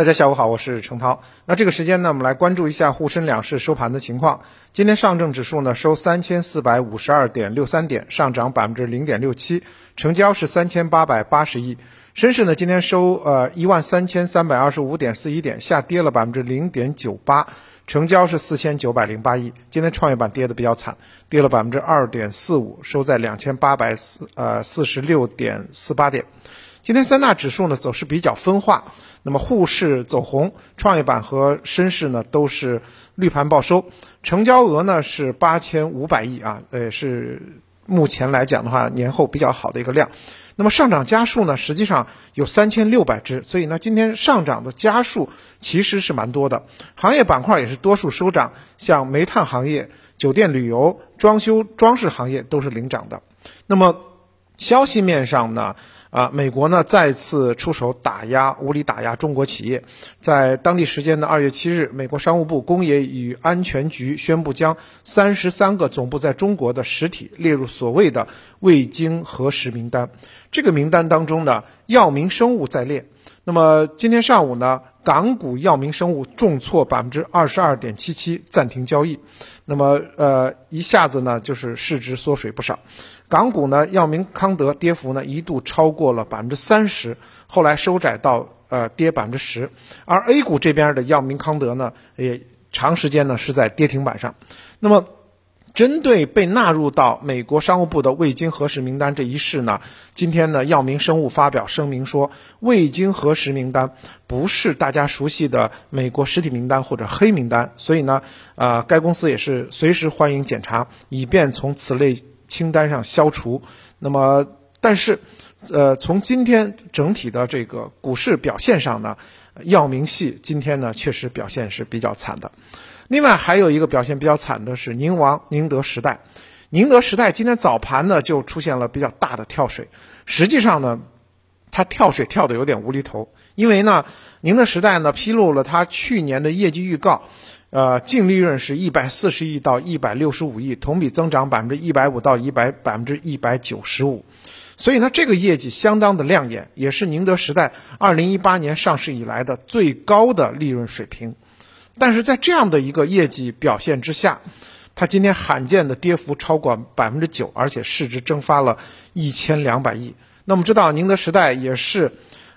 大家下午好，我是程涛。那这个时间呢，我们来关注一下沪深两市收盘的情况。今天上证指数呢收三千四百五十二点六三点，上涨百分之零点六七，成交是三千八百八十亿。深市呢今天收呃一万三千三百二十五点四一点，下跌了百分之零点九八，成交是四千九百零八亿。今天创业板跌的比较惨，跌了百分之二点四五，收在两千八百四呃四十六点四八点。今天三大指数呢走势比较分化，那么沪市走红，创业板和深市呢都是绿盘报收，成交额呢是八千五百亿啊，呃是目前来讲的话年后比较好的一个量。那么上涨家数呢实际上有三千六百只，所以呢今天上涨的家数其实是蛮多的，行业板块也是多数收涨，像煤炭行业、酒店旅游、装修装饰行业都是领涨的。那么消息面上呢？啊，美国呢再次出手打压，无理打压中国企业。在当地时间的二月七日，美国商务部工业与安全局宣布将三十三个总部在中国的实体列入所谓的未经核实名单。这个名单当中呢，药明生物在列。那么今天上午呢，港股药明生物重挫百分之二十二点七七，暂停交易。那么呃，一下子呢，就是市值缩水不少。港股呢，药明康德跌幅呢一度超过了百分之三十，后来收窄到呃跌百分之十。而 A 股这边的药明康德呢，也长时间呢是在跌停板上。那么，针对被纳入到美国商务部的未经核实名单这一事呢，今天呢，药明生物发表声明说，未经核实名单不是大家熟悉的美国实体名单或者黑名单，所以呢，呃，该公司也是随时欢迎检查，以便从此类。清单上消除，那么但是，呃，从今天整体的这个股市表现上呢，药明系今天呢确实表现是比较惨的。另外还有一个表现比较惨的是宁王宁德时代，宁德时代今天早盘呢就出现了比较大的跳水，实际上呢，它跳水跳的有点无厘头，因为呢，宁德时代呢披露了它去年的业绩预告。呃，净利润是一百四十亿到一百六十五亿，同比增长百分之一百五到一百百分之一百九十五，所以呢，这个业绩相当的亮眼，也是宁德时代二零一八年上市以来的最高的利润水平。但是在这样的一个业绩表现之下，它今天罕见的跌幅超过百分之九，而且市值蒸发了一千两百亿。那么知道，宁德时代也是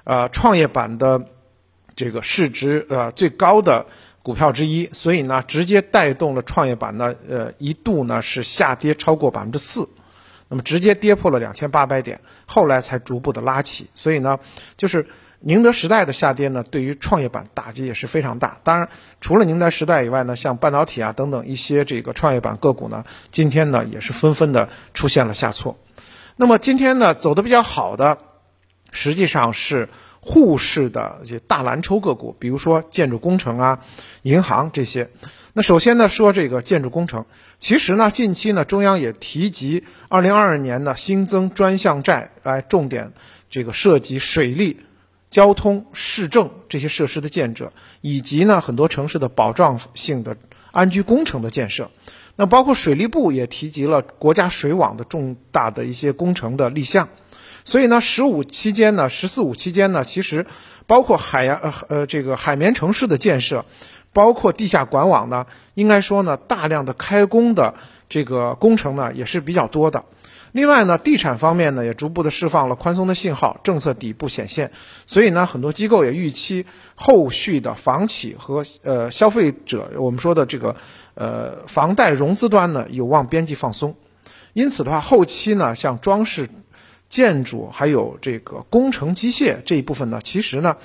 呃创业板的这个市值呃最高的。股票之一，所以呢，直接带动了创业板呢，呃，一度呢是下跌超过百分之四，那么直接跌破了两千八百点，后来才逐步的拉起。所以呢，就是宁德时代的下跌呢，对于创业板打击也是非常大。当然，除了宁德时代以外呢，像半导体啊等等一些这个创业板个股呢，今天呢也是纷纷的出现了下挫。那么今天呢走的比较好的，实际上是。沪市的一些大蓝筹个股，比如说建筑工程啊、银行这些。那首先呢，说这个建筑工程，其实呢，近期呢，中央也提及，二零二二年呢，新增专项债来重点这个涉及水利、交通、市政这些设施的建设，以及呢，很多城市的保障性的安居工程的建设。那包括水利部也提及了国家水网的重大的一些工程的立项。所以呢，十五期间呢，十四五期间呢，其实包括海洋呃呃这个海绵城市的建设，包括地下管网呢，应该说呢，大量的开工的这个工程呢也是比较多的。另外呢，地产方面呢也逐步的释放了宽松的信号，政策底部显现。所以呢，很多机构也预期后续的房企和呃消费者，我们说的这个呃房贷融资端呢有望边际放松。因此的话，后期呢像装饰。建筑还有这个工程机械这一部分呢，其实呢，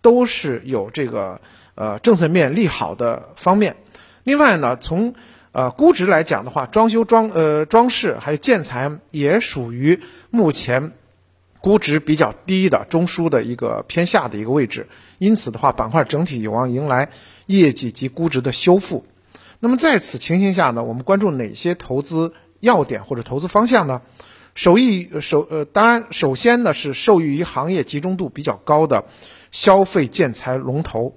都是有这个呃政策面利好的方面。另外呢，从呃估值来讲的话，装修装呃装饰还有建材也属于目前估值比较低的中枢的一个偏下的一个位置。因此的话，板块整体有望迎来业绩及估值的修复。那么在此情形下呢，我们关注哪些投资要点或者投资方向呢？受益首呃，当然首先呢是受益于行业集中度比较高的消费建材龙头，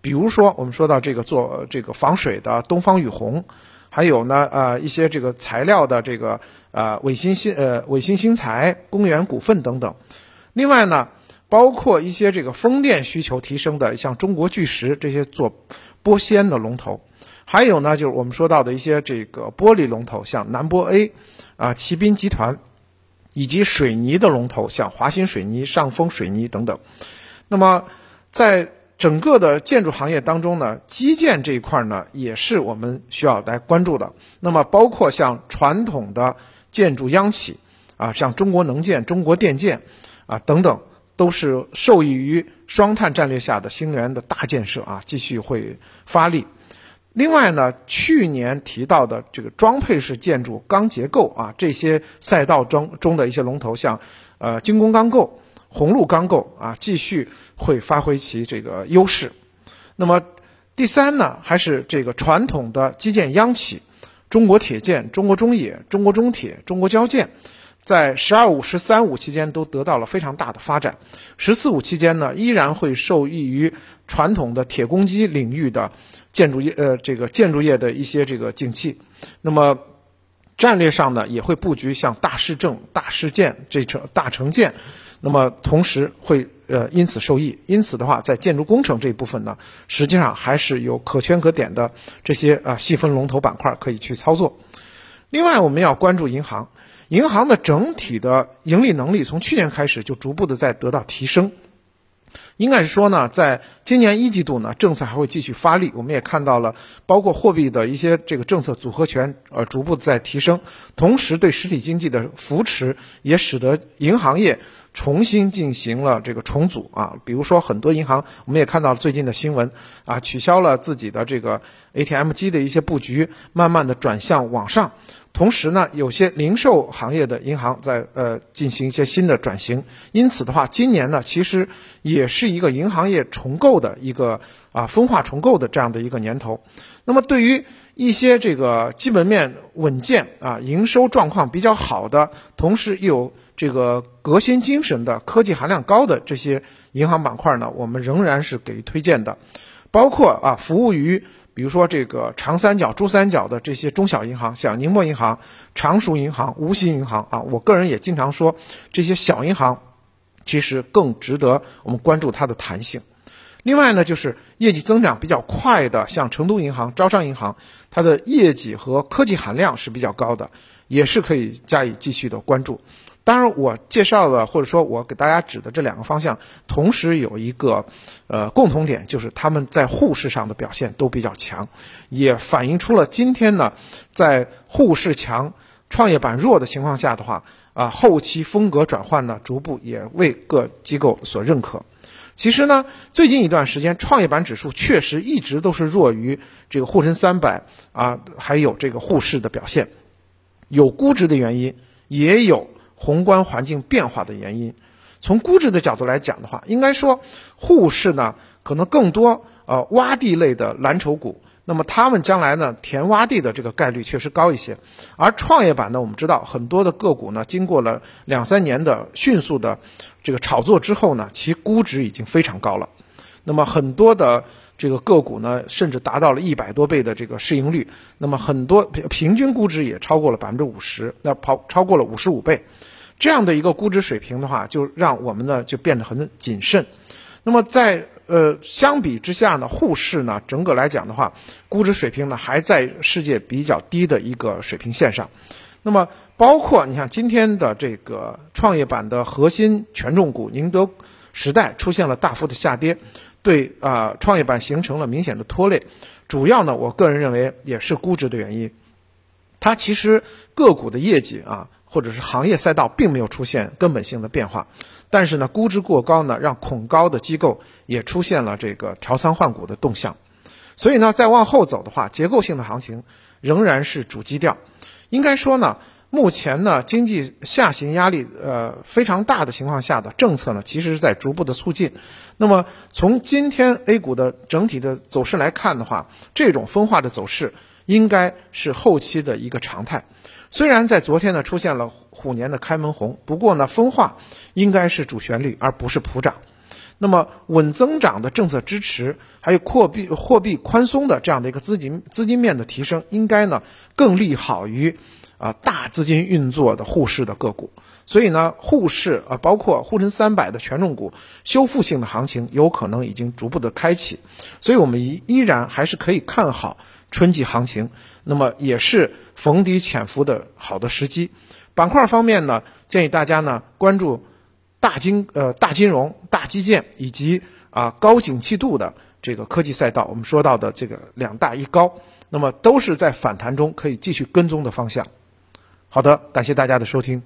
比如说我们说到这个做这个防水的东方雨虹，还有呢呃一些这个材料的这个呃伟新新呃伟新新材、公园股份等等。另外呢，包包括一些这个风电需求提升的，像中国巨石这些做玻纤的龙头，还有呢就是我们说到的一些这个玻璃龙头，像南玻 A，啊，奇斌集团，以及水泥的龙头，像华新水泥、上峰水泥等等。那么在整个的建筑行业当中呢，基建这一块呢，也是我们需要来关注的。那么，包括像传统的建筑央企啊，像中国能建、中国电建啊等等，都是受益于双碳战略下的新能源的大建设啊，继续会发力。另外呢，去年提到的这个装配式建筑钢结构啊，这些赛道中中的一些龙头，像呃精工钢构。红路钢构啊，继续会发挥其这个优势。那么第三呢，还是这个传统的基建央企，中国铁建、中国中冶、中国中铁、中国交建，在“十二五”“十三五”期间都得到了非常大的发展。“十四五”期间呢，依然会受益于传统的铁公鸡领域的建筑业，呃，这个建筑业的一些这个景气。那么战略上呢，也会布局像大市政、大市建这城大城建。那么同时会呃因此受益，因此的话，在建筑工程这一部分呢，实际上还是有可圈可点的这些啊细分龙头板块可以去操作。另外，我们要关注银行，银行的整体的盈利能力从去年开始就逐步的在得到提升。应该是说呢，在今年一季度呢，政策还会继续发力。我们也看到了，包括货币的一些这个政策组合拳，呃，逐步在提升。同时，对实体经济的扶持，也使得银行业重新进行了这个重组啊。比如说，很多银行，我们也看到了最近的新闻啊，取消了自己的这个 ATM 机的一些布局，慢慢的转向网上。同时呢，有些零售行业的银行在呃进行一些新的转型，因此的话，今年呢其实也是一个银行业重构的一个啊分化重构的这样的一个年头。那么对于一些这个基本面稳健啊、营收状况比较好的，同时又有这个革新精神的、科技含量高的这些银行板块呢，我们仍然是给予推荐的，包括啊服务于。比如说这个长三角、珠三角的这些中小银行，像宁波银行、常熟银行、无锡银行啊，我个人也经常说，这些小银行其实更值得我们关注它的弹性。另外呢，就是业绩增长比较快的，像成都银行、招商银行，它的业绩和科技含量是比较高的，也是可以加以继续的关注。当然，我介绍的或者说我给大家指的这两个方向，同时有一个呃共同点，就是他们在沪市上的表现都比较强，也反映出了今天呢，在沪市强、创业板弱的情况下的话，啊，后期风格转换呢，逐步也为各机构所认可。其实呢，最近一段时间，创业板指数确实一直都是弱于这个沪深三百啊，还有这个沪市的表现，有估值的原因，也有。宏观环境变化的原因，从估值的角度来讲的话，应该说沪市呢可能更多呃洼地类的蓝筹股，那么他们将来呢填洼地的这个概率确实高一些。而创业板呢，我们知道很多的个股呢，经过了两三年的迅速的这个炒作之后呢，其估值已经非常高了。那么很多的。这个个股呢，甚至达到了一百多倍的这个市盈率，那么很多平均估值也超过了百分之五十，那跑超过了五十五倍，这样的一个估值水平的话，就让我们呢就变得很谨慎。那么在呃相比之下呢，沪市呢整个来讲的话，估值水平呢还在世界比较低的一个水平线上。那么包括你看今天的这个创业板的核心权重股宁德时代出现了大幅的下跌。对啊，创业板形成了明显的拖累，主要呢，我个人认为也是估值的原因。它其实个股的业绩啊，或者是行业赛道并没有出现根本性的变化，但是呢，估值过高呢，让恐高的机构也出现了这个调仓换股的动向。所以呢，再往后走的话，结构性的行情仍然是主基调。应该说呢。目前呢，经济下行压力呃非常大的情况下的政策呢，其实是在逐步的促进。那么从今天 A 股的整体的走势来看的话，这种分化的走势应该是后期的一个常态。虽然在昨天呢出现了虎年的开门红，不过呢分化应该是主旋律而不是普涨。那么稳增长的政策支持，还有货币货币宽松的这样的一个资金资金面的提升，应该呢更利好于。啊大资金运作的沪市的个股。所以呢，沪市啊，包括沪深三百的权重股，修复性的行情有可能已经逐步的开启。所以我们依依然还是可以看好春季行情，那么也是逢低潜伏的好的时机。板块方面呢，建议大家呢关注大金呃大金融、大基建以及啊高景气度的这个科技赛道。我们说到的这个两大一高，那么都是在反弹中可以继续跟踪的方向。好的，感谢大家的收听。